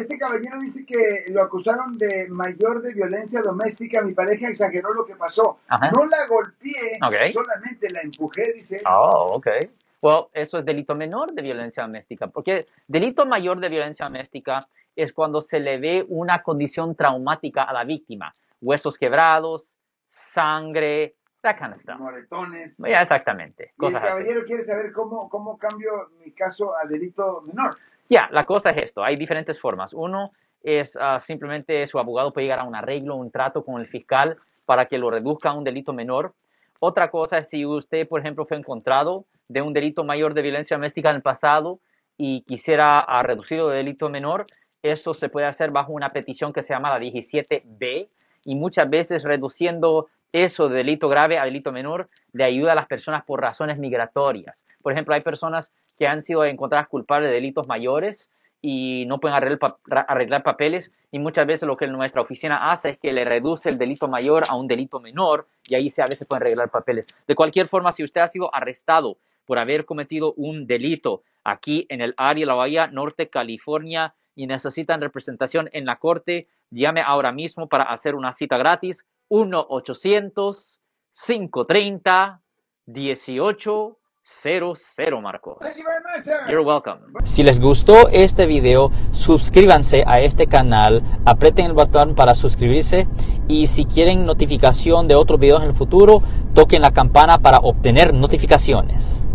Este caballero dice que lo acusaron de mayor de violencia doméstica. Mi pareja exageró lo que pasó. Ajá. No la golpeé, Ok. solamente la empujé, dice. Oh, ok. Well, eso es delito menor de violencia doméstica, porque delito mayor de violencia doméstica es cuando se le ve una condición traumática a la víctima, huesos quebrados, sangre, that kind of stuff. Moretones. Ya, exactamente. Y el Cosas así. caballero quiere saber cómo, cómo cambio mi caso a delito menor. Ya, la cosa es esto, hay diferentes formas. Uno es ah, simplemente su abogado puede llegar a un arreglo, un trato con el fiscal para que lo reduzca a un delito menor. Otra cosa es si usted, por ejemplo, fue encontrado de un delito mayor de violencia doméstica en el pasado y quisiera ah, reducirlo de delito menor, eso se puede hacer bajo una petición que se llama la 17B y muchas veces reduciendo eso de delito grave a delito menor le ayuda a las personas por razones migratorias. Por ejemplo, hay personas que han sido encontradas culpables de delitos mayores y no pueden arreglar, papeles y muchas veces lo que nuestra oficina hace es que le reduce el delito mayor a un delito menor y ahí se, a veces pueden arreglar papeles. De cualquier forma, si usted ha sido arrestado por haber cometido un delito aquí en el área de la Bahía Norte, California, y necesitan representación en la corte, llame ahora mismo para hacer una cita gratis 1-800-530-18. 00 Marco. You're welcome. Si les gustó este video, suscríbanse a este canal, aprieten el botón para suscribirse y si quieren notificación de otros videos en el futuro, toquen la campana para obtener notificaciones.